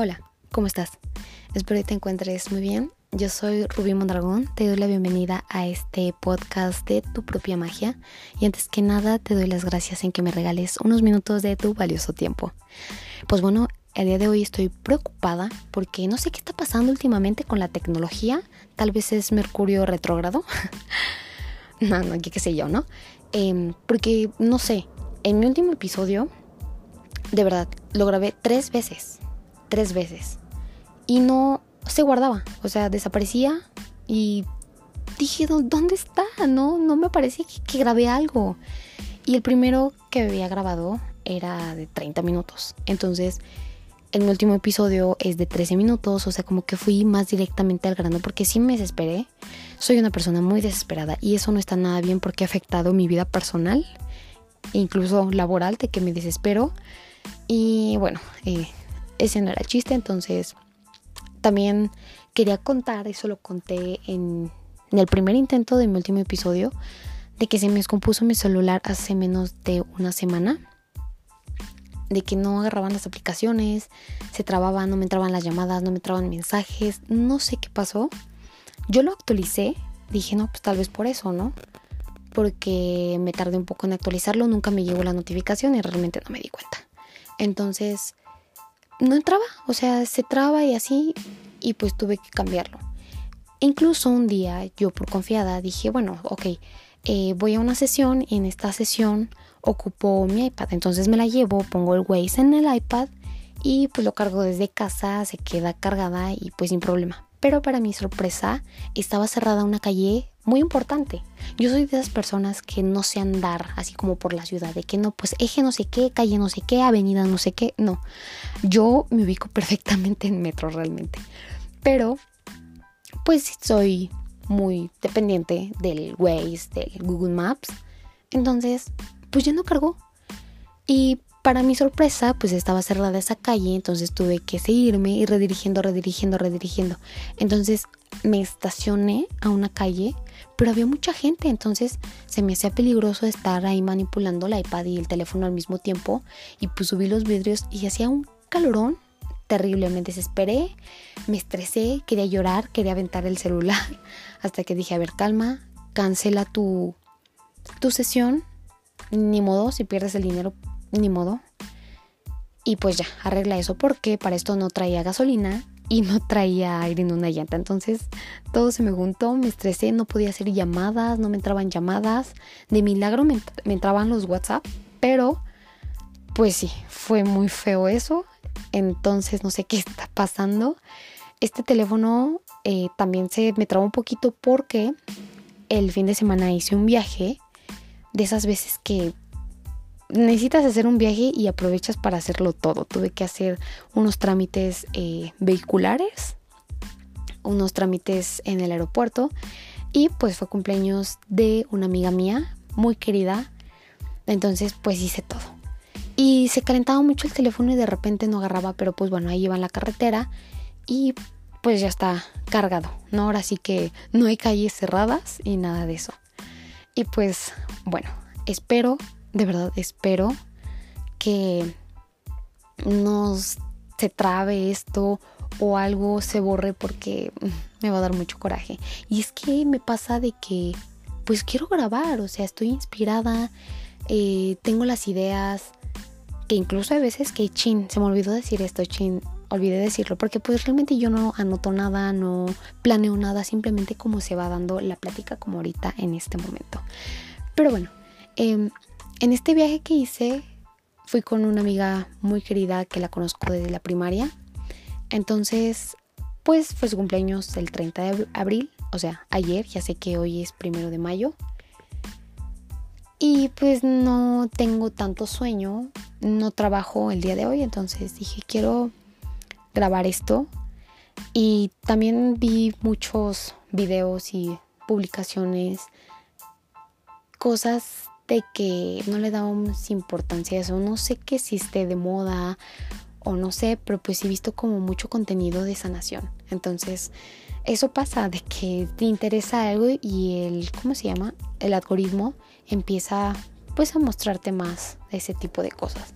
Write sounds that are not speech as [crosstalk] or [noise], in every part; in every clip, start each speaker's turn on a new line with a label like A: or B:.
A: Hola, ¿cómo estás? Espero que te encuentres muy bien. Yo soy Rubí Mondragón, te doy la bienvenida a este podcast de tu propia magia y antes que nada te doy las gracias en que me regales unos minutos de tu valioso tiempo. Pues bueno, el día de hoy estoy preocupada porque no sé qué está pasando últimamente con la tecnología, tal vez es Mercurio retrógrado, [laughs] no, no, qué sé yo, ¿no? Em, porque no sé, en mi último episodio, de verdad, lo grabé tres veces tres veces. Y no se guardaba, o sea, desaparecía y dije, ¿dónde está? No, no me parece que, grabé algo. Y el primero que había grabado era de 30 minutos. Entonces, el último episodio es de 13 minutos, o sea, como que fui más directamente al grano porque sí me desesperé. Soy una persona muy desesperada y eso no está nada bien porque ha afectado mi vida personal, incluso laboral, de que me desespero. Y bueno, eh, ese no era chiste, entonces también quería contar, eso lo conté en, el primer intento de mi último episodio, de que se me descompuso mi celular hace menos de una semana, de que no agarraban las aplicaciones, se trababan, no me entraban las llamadas, no me entraban mensajes, no sé qué pasó. Yo lo actualicé, dije, no, pues tal vez por eso, ¿no? Porque me tardé un poco en actualizarlo, nunca me llegó la notificación y realmente no me di cuenta. Entonces, no entraba, o sea, se traba y así, y pues tuve que cambiarlo. Incluso un día yo por confiada dije, bueno, ok, eh, voy a una sesión y en esta sesión ocupo mi iPad, entonces me la llevo, pongo el Waze en el iPad y pues lo cargo desde casa, se queda cargada y pues sin problema. Pero para mi sorpresa estaba cerrada una calle muy importante. Yo soy de esas personas que no sé andar así como por la ciudad, de que no, pues eje no sé qué, calle no sé qué, avenida no sé qué, no. Yo me ubico [laughs] perfectamente en metro realmente. Pero, pues soy muy dependiente del Waze, del Google Maps. Entonces, pues ya no cargó. Y para mi sorpresa, pues estaba cerrada esa calle, entonces tuve que seguirme y redirigiendo, redirigiendo, redirigiendo. Entonces me estacioné a una calle, pero había mucha gente, entonces se me hacía peligroso estar ahí manipulando la iPad y el teléfono al mismo tiempo. Y pues subí los vidrios y hacía un calorón terrible. Me desesperé, me estresé, quería llorar, quería aventar el celular, [laughs] hasta que dije, a ver, calma, cancela tu, tu sesión. Ni modo, si pierdes el dinero, ni modo. Y pues ya, arregla eso porque para esto no traía gasolina y no traía aire en una llanta. Entonces todo se me juntó, me estresé, no podía hacer llamadas, no me entraban llamadas. De milagro me, entraban los WhatsApp, pero pues sí, fue muy feo eso. Entonces no sé qué está pasando. Este teléfono eh, también se me trabó un poquito porque el fin de semana hice un viaje de esas veces que necesitas hacer un viaje y aprovechas para hacerlo todo. Tuve que hacer unos trámites eh, vehiculares, unos trámites en el aeropuerto y pues fue cumpleaños de una amiga mía muy querida. Entonces pues hice todo. Y se calentaba mucho el teléfono y de repente no agarraba, pero pues bueno, ahí iba en la carretera y pues ya está cargado, ¿no? Ahora sí que no hay calles cerradas y nada de eso. Y pues bueno, espero de verdad espero que no se trabe esto o algo se borre porque me va a dar mucho coraje. Y es que me pasa de que pues quiero grabar, o sea, estoy inspirada, eh, tengo las ideas, que incluso hay veces que chin, se me olvidó decir esto, chin, olvidé decirlo, porque pues realmente yo no anoto nada, no planeo nada, simplemente como se va dando la plática como ahorita en este momento. Pero bueno, eh, en este viaje que hice fui con una amiga muy querida que la conozco desde la primaria. Entonces, pues fue su cumpleaños el 30 de abril, o sea, ayer, ya sé que hoy es primero de mayo. Y pues no tengo tanto sueño, no trabajo el día de hoy, entonces dije, quiero grabar esto. Y también vi muchos videos y publicaciones, cosas de que no le damos importancia a eso. No sé qué si esté de moda o no sé, pero pues he visto como mucho contenido de sanación. Entonces, eso pasa de que te interesa algo y el, ¿cómo se llama? El algoritmo empieza pues a mostrarte más ese tipo de cosas.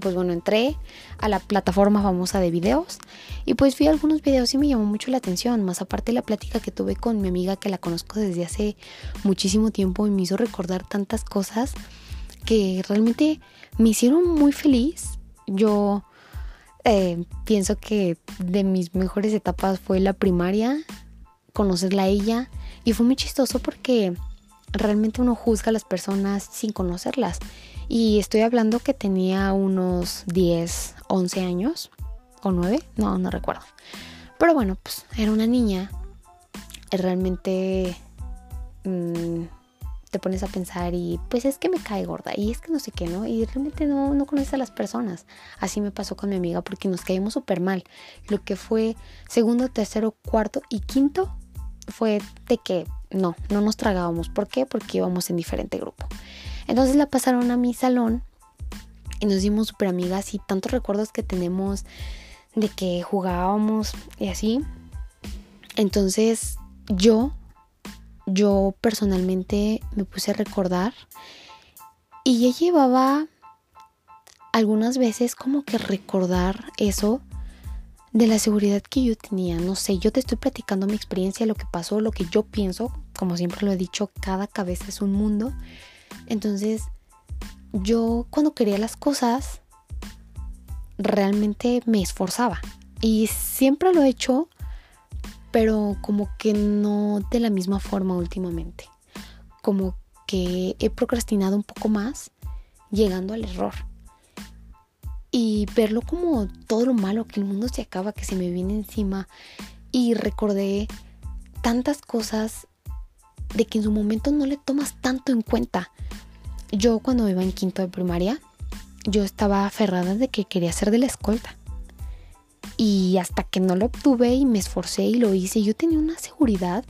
A: Pues bueno, entré a la plataforma famosa de videos y pues vi algunos videos y me llamó mucho la atención, más aparte la plática que tuve con mi amiga que la conozco desde hace muchísimo tiempo y me hizo recordar tantas cosas que realmente me hicieron muy feliz. Yo eh, pienso que de mis mejores etapas fue la primaria, conocerla a ella y fue muy chistoso porque realmente uno juzga a las personas sin conocerlas. Y estoy hablando que tenía unos 10, 11 años o 9, no, no recuerdo. Pero bueno, pues era una niña. Realmente mm, te pones a pensar y pues es que me cae gorda y es que no sé qué, ¿no? Y realmente no, no conoces a las personas. Así me pasó con mi amiga porque nos caímos súper mal. Lo que fue segundo, tercero, cuarto y quinto fue de que no, no nos tragábamos. ¿Por qué? Porque íbamos en diferente grupo. Entonces la pasaron a mi salón y nos dimos súper amigas y tantos recuerdos que tenemos de que jugábamos y así. Entonces yo, yo personalmente me puse a recordar y ya llevaba algunas veces como que recordar eso de la seguridad que yo tenía. No sé, yo te estoy platicando mi experiencia, lo que pasó, lo que yo pienso. Como siempre lo he dicho, cada cabeza es un mundo. Entonces, yo cuando quería las cosas, realmente me esforzaba. Y siempre lo he hecho, pero como que no de la misma forma últimamente. Como que he procrastinado un poco más, llegando al error y verlo como todo lo malo, que el mundo se acaba, que se me viene encima. Y recordé tantas cosas de que en su momento no le tomas tanto en cuenta. Yo cuando iba en quinto de primaria, yo estaba aferrada de que quería ser de la escolta. Y hasta que no lo obtuve y me esforcé y lo hice, yo tenía una seguridad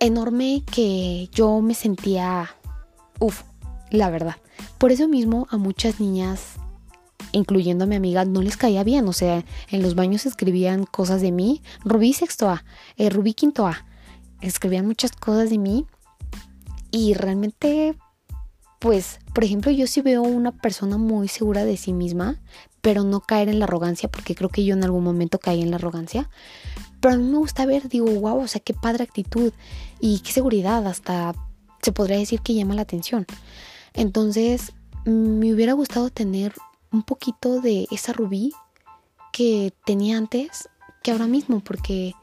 A: enorme que yo me sentía, uff, la verdad. Por eso mismo a muchas niñas incluyendo a mi amiga, no les caía bien. O sea, en los baños escribían cosas de mí. Rubí sexto A, eh, Rubí quinto A. Escribían muchas cosas de mí. Y realmente, pues, por ejemplo, yo sí veo una persona muy segura de sí misma, pero no caer en la arrogancia, porque creo que yo en algún momento caí en la arrogancia. Pero a mí me gusta ver, digo, wow, o sea, qué padre actitud y qué seguridad, hasta se podría decir que llama la atención. Entonces, me hubiera gustado tener un poquito de esa rubí que tenía antes que ahora mismo, porque,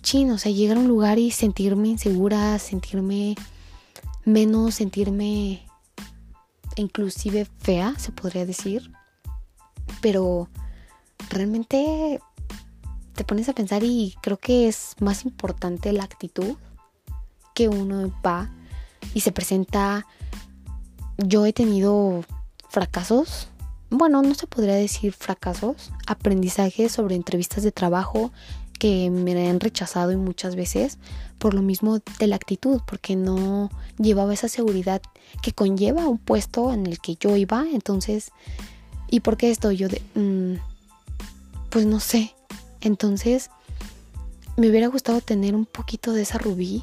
A: chino, o sea, llegar a un lugar y sentirme insegura, sentirme menos, sentirme inclusive fea, se podría decir. Pero realmente te pones a pensar y creo que es más importante la actitud que uno va y se presenta. Yo he tenido fracasos bueno, no se podría decir fracasos, aprendizajes sobre entrevistas de trabajo que me han rechazado y muchas veces por lo mismo de la actitud, porque no llevaba esa seguridad que conlleva un puesto en el que yo iba. Entonces, ¿y por qué esto? Yo de, mm, pues no sé. Entonces, me hubiera gustado tener un poquito de esa rubí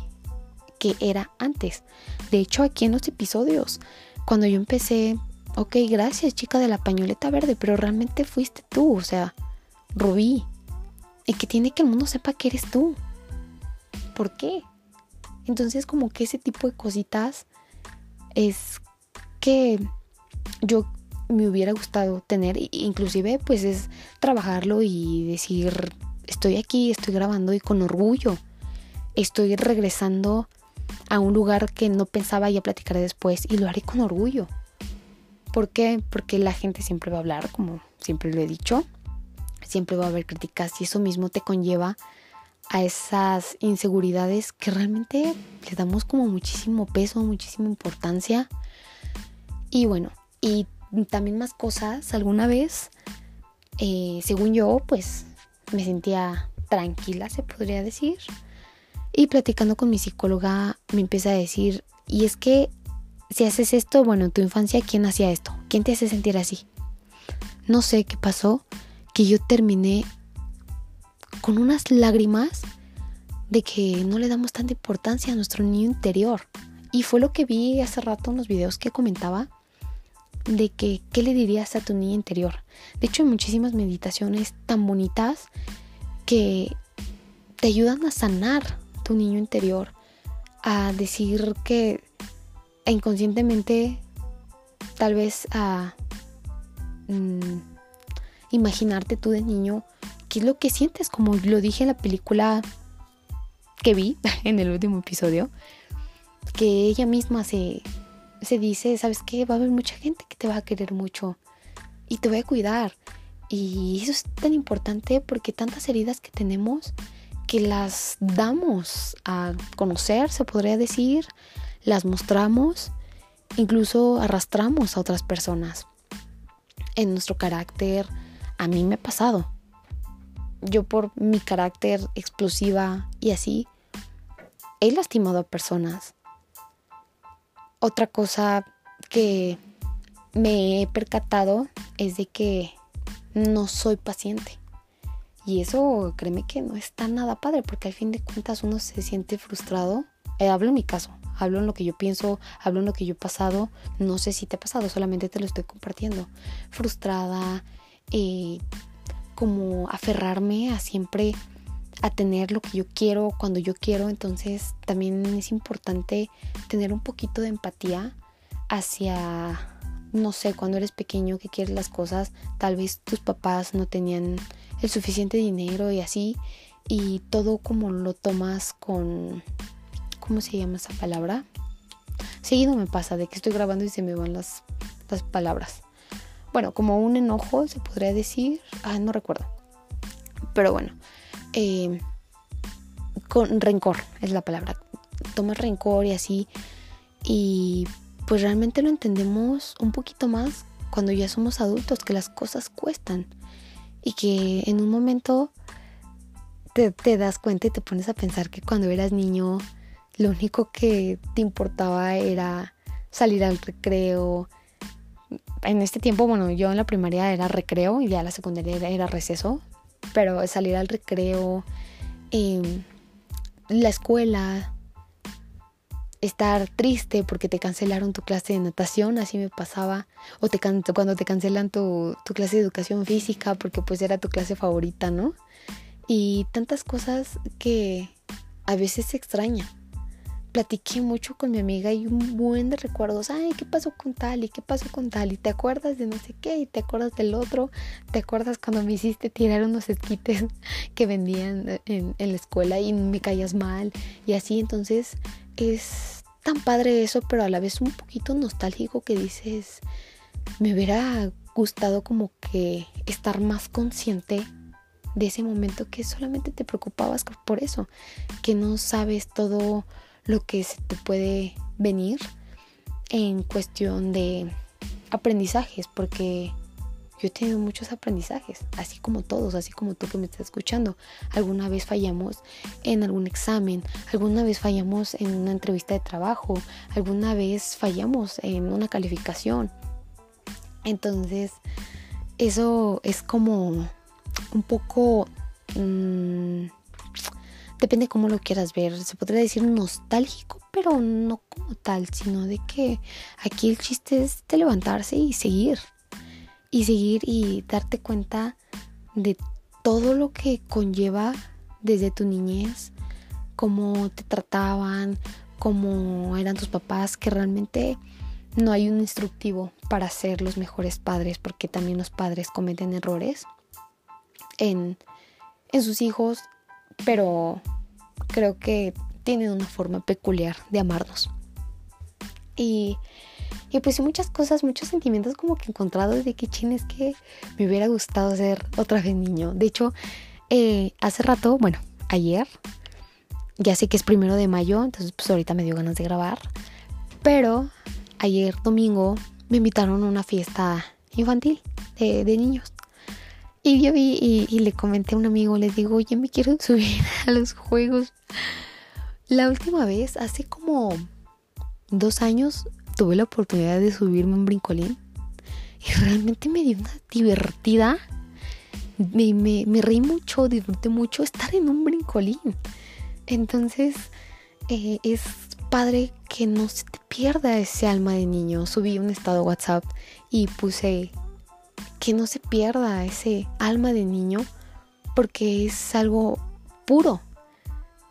A: que era antes. De hecho, aquí en los episodios, cuando yo empecé ok, gracias chica de la pañoleta verde, pero realmente fuiste tú, o sea, Rubí. Y que tiene que el mundo sepa que eres tú. ¿Por qué? Entonces como que ese tipo de cositas es que yo me hubiera gustado tener, inclusive pues es trabajarlo y decir, estoy aquí, estoy grabando y con orgullo. Estoy regresando a un lugar que no pensaba ya platicar después y lo haré con orgullo. ¿Por qué? Porque la gente siempre va a hablar, como siempre lo he dicho. Siempre va a haber críticas y eso mismo te conlleva a esas inseguridades que realmente le damos como muchísimo peso, muchísima importancia. Y bueno, y también más cosas. Alguna vez, eh, según yo, pues me sentía tranquila, se podría decir. Y platicando con mi psicóloga me empieza a decir, y es que si haces esto, bueno, en tu infancia, ¿quién hacía esto? ¿Quién te hace sentir así? No sé qué pasó, que yo terminé con unas lágrimas de que no le damos tanta importancia a nuestro niño interior. Y fue lo que vi hace rato en los videos que comentaba, de que qué le dirías a tu niña interior. De hecho, hay muchísimas meditaciones tan bonitas que te ayudan a sanar tu niño interior, a decir que inconscientemente, tal vez a mm, imaginarte tú de niño qué es lo que sientes, como lo dije en la película que vi [laughs] en el último episodio, que ella misma se, se dice, ¿sabes qué? Va a haber mucha gente que te va a querer mucho y te voy a cuidar. Y eso es tan importante porque tantas heridas que tenemos que las damos a conocer, se podría decir, las mostramos, incluso arrastramos a otras personas en nuestro carácter. A mí me ha pasado. Yo por mi carácter explosiva y así, he lastimado a personas. Otra cosa que me he percatado es de que no soy paciente. Y eso, créeme que no está nada padre, porque al fin de cuentas uno se siente frustrado. Eh, hablo en mi caso, hablo en lo que yo pienso, hablo en lo que yo he pasado. No sé si te ha pasado, solamente te lo estoy compartiendo. Frustrada, eh, como aferrarme a siempre a tener lo que yo quiero cuando yo quiero. Entonces también es importante tener un poquito de empatía hacia, no sé, cuando eres pequeño que quieres las cosas, tal vez tus papás no tenían el suficiente dinero y así, y todo como lo tomas con, ¿cómo se llama esa palabra? Seguido me pasa de que estoy grabando y se me van las, las palabras. Bueno, como un enojo se podría decir, ah, no recuerdo. Pero bueno, eh, con rencor es la palabra. Tomas rencor y así. Y pues realmente lo entendemos un poquito más cuando ya somos adultos, que las cosas cuestan y que en un momento te, das cuenta y te pones a pensar que cuando eras niño lo único que te importaba era salir al recreo. En este tiempo, bueno, yo en la primaria era recreo y ya la secundaria era, receso, pero salir al recreo, em, la escuela, estar triste porque te cancelaron tu clase de natación, así me pasaba, o te cuando te cancelan tu, tu, clase de educación física porque pues era tu clase favorita, ¿no? Y tantas cosas que a veces se extraña. Platiqué mucho con mi amiga y un buen de recuerdos, ay, ¿qué pasó con tal? ¿Y qué pasó con tal? Y te acuerdas de no sé qué, y te acuerdas del otro, te acuerdas cuando me hiciste tirar unos esquites [laughs] que vendían en, en la escuela y me caías mal, y así, entonces es tan padre eso, pero a la vez un poquito nostálgico que dices, me hubiera gustado como que estar más consciente de ese momento que solamente te preocupabas por eso, que no sabes todo lo que se te puede venir en cuestión de aprendizajes, porque yo he tenido muchos aprendizajes, así como todos, así como tú que me estás escuchando. Alguna vez fallamos en algún examen, alguna vez fallamos en una entrevista de trabajo, alguna vez fallamos en una calificación. Entonces, eso es como un poco... Mmm, depende cómo lo quieras ver. Se podría decir nostálgico, pero no como tal, sino de que aquí el chiste es de levantarse y seguir y seguir y darte cuenta de todo lo que conlleva desde tu niñez, cómo te trataban, cómo eran tus papás, que realmente no hay un instructivo para ser los mejores padres, porque también los padres cometen errores en, en sus hijos, pero creo que tienen una forma peculiar de amarnos. Y y pues muchas cosas, muchos sentimientos como que encontrados de que chin es que me hubiera gustado ser otra vez niño. De hecho, eh, hace rato, bueno, ayer, ya sé que es primero de mayo, entonces pues ahorita me dio ganas de grabar. Pero ayer domingo me invitaron a una fiesta infantil de, niños. Y yo vi y, le comenté a un amigo, le digo, oye, me quiero [laughs] subir a los juegos. La última vez, hace como dos años, tuve la oportunidad de subirme un brincolín y realmente me dio una divertida. Me, me, reí mucho, disfruté mucho estar en un brincolín. Entonces eh, es padre que no se te pierda ese alma de niño. Subí un estado WhatsApp y puse que no se pierda ese alma de niño porque es algo puro.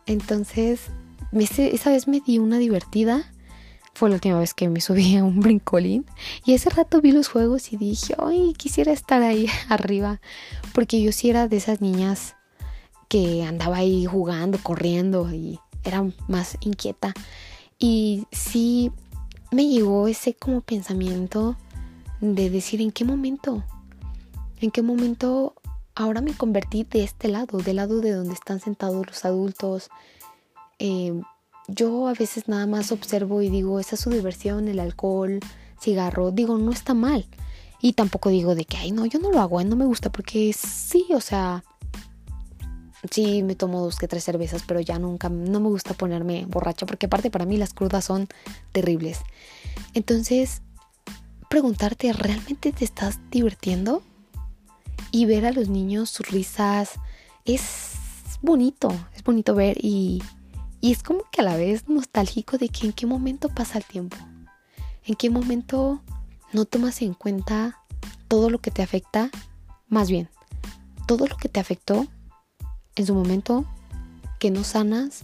A: Entonces, esa vez me di una divertida. Fue la última vez que me subí a un brincolín. Y ese rato vi los juegos y dije, ay, quisiera estar ahí [laughs] arriba. Porque yo sí era de esas niñas que andaba ahí jugando, corriendo y era más inquieta. Y sí me llegó ese como pensamiento de decir en qué momento, en qué momento ahora me convertí de este lado, del lado de donde están sentados los adultos. Eh, yo a veces nada más observo y digo, esa es su diversión, el alcohol, cigarro. Digo, no está mal. Y tampoco digo de que, ay, no, yo no lo hago, no me gusta, porque sí, o sea, sí me tomo dos que tres cervezas, pero ya nunca, no me gusta ponerme borracha, porque aparte para mí las crudas son terribles. Entonces, preguntarte, ¿realmente te estás divirtiendo? Y ver a los niños, sus risas, es bonito, es bonito ver y, y es como que a la vez nostálgico de que en qué momento pasa el tiempo, en qué momento no tomas en cuenta todo lo que te afecta, más bien, todo lo que te afectó en su momento, que no sanas,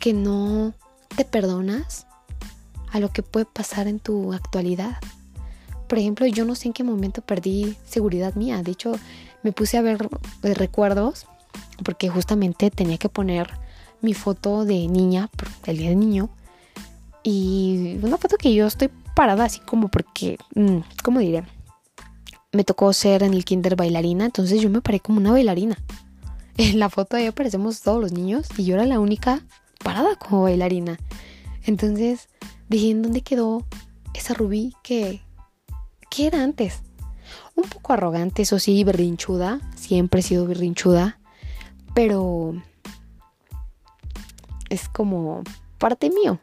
A: que no te perdonas a lo que puede pasar en tu actualidad. Por ejemplo, yo no sé en qué momento perdí seguridad mía. De hecho, me puse a ver eh, recuerdos porque justamente tenía que poner mi foto de niña, el día de niño. Y una foto que yo estoy parada así como porque, mm, ¿cómo diré? Me tocó ser en el kinder bailarina, entonces yo me paré como una bailarina. [laughs] En la foto ahí aparecemos todos los niños y yo era la única parada como bailarina. Entonces dije, ¿en dónde quedó esa Rubí que, que era antes? Un poco arrogante, eso sí, berrinchuda. Siempre he sido berrinchuda. Pero es como parte mío.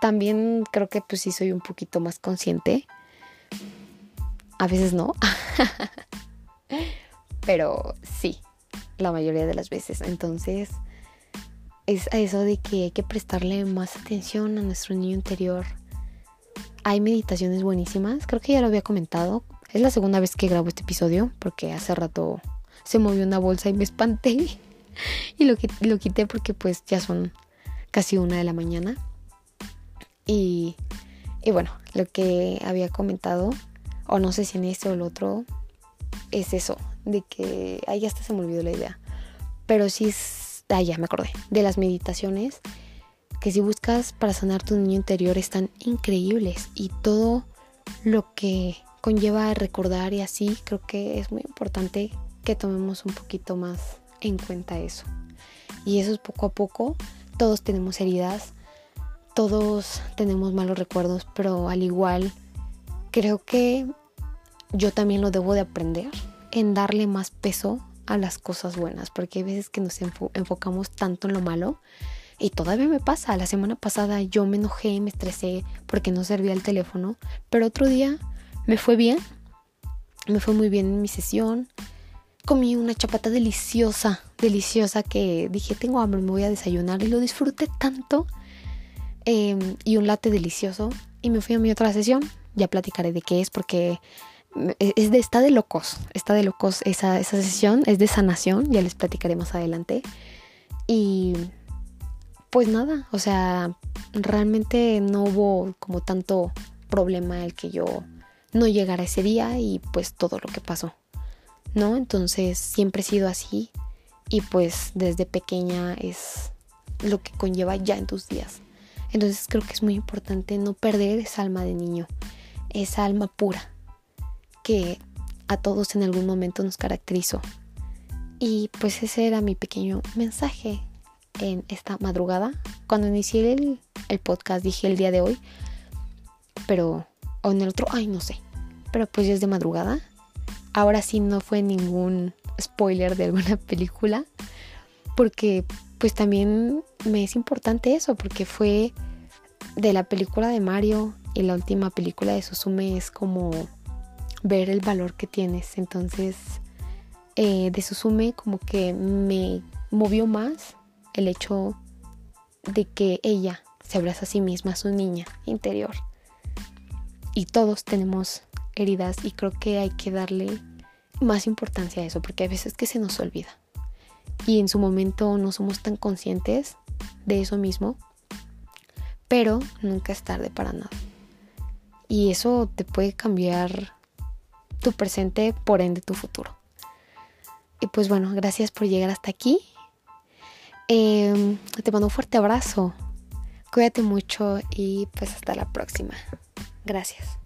A: También creo que pues sí soy un poquito más consciente. A veces no. [laughs] Pero sí, la mayoría de las veces. Entonces, es eso de que hay que prestarle más atención a nuestro niño interior. Hay meditaciones buenísimas, creo que ya lo había comentado. Es la segunda vez que grabo este episodio porque hace rato se movió una bolsa y me espanté [laughs] y lo, quité porque pues ya son casi una de la mañana. Y, bueno, lo que había comentado, o no sé si en este o el otro, es eso, de que, ahí hasta se me olvidó la idea, pero sí, ah, ya me acordé, de las meditaciones, que si buscas para sanar tu niño interior están increíbles y todo lo que conlleva recordar y así, creo que es muy importante que tomemos un poquito más en cuenta eso. Y eso es poco a poco, todos tenemos heridas, todos tenemos malos recuerdos, pero al igual creo que yo también lo debo de aprender en darle más peso a las cosas buenas, porque hay veces que nos enfocamos tanto en lo malo y todavía me pasa. La semana pasada yo me enojé, me estresé porque no servía el teléfono, pero otro día me fue bien, me fue muy bien en mi sesión. Comí una chapata deliciosa, deliciosa que dije tengo hambre, me voy a desayunar y lo disfruté tanto. Em, y un latte delicioso y me fui a mi otra sesión. Ya platicaré de qué es porque es de, está de locos, está de locos esa, esa sesión, es de sanación, ya les platicaré más adelante. Y pues nada, o sea, realmente no hubo como tanto problema el que yo no llegara ese día y pues todo lo que pasó, ¿no? Entonces siempre he sido así y pues desde pequeña es lo que conlleva ya en tus días. Entonces creo que es muy importante no perder esa alma de niño, esa alma pura, que a todos en algún momento nos caracterizó. Y pues ese era mi pequeño mensaje en esta madrugada. Cuando inicié el, podcast dije el día de hoy, pero, o en el otro, ay, no sé. Pero pues ya es de madrugada. Ahora sí no fue ningún spoiler de alguna [laughs] película, porque pues también me es importante eso, porque fue de la película de Mario y la última película de Susume es como ver el valor que tienes. Entonces, eh, de Susume como que me movió más el hecho de que ella se abraza a sí misma, a su niña interior. Y todos tenemos heridas y creo que hay que darle más importancia a eso, porque hay veces que se nos olvida. Y en su momento no somos tan conscientes de eso mismo, pero nunca es tarde para nada. Y eso te puede cambiar tu presente, por ende tu futuro. Y pues bueno, gracias por llegar hasta aquí. Em, te mando un fuerte abrazo. Cuídate mucho y pues hasta la próxima. Gracias.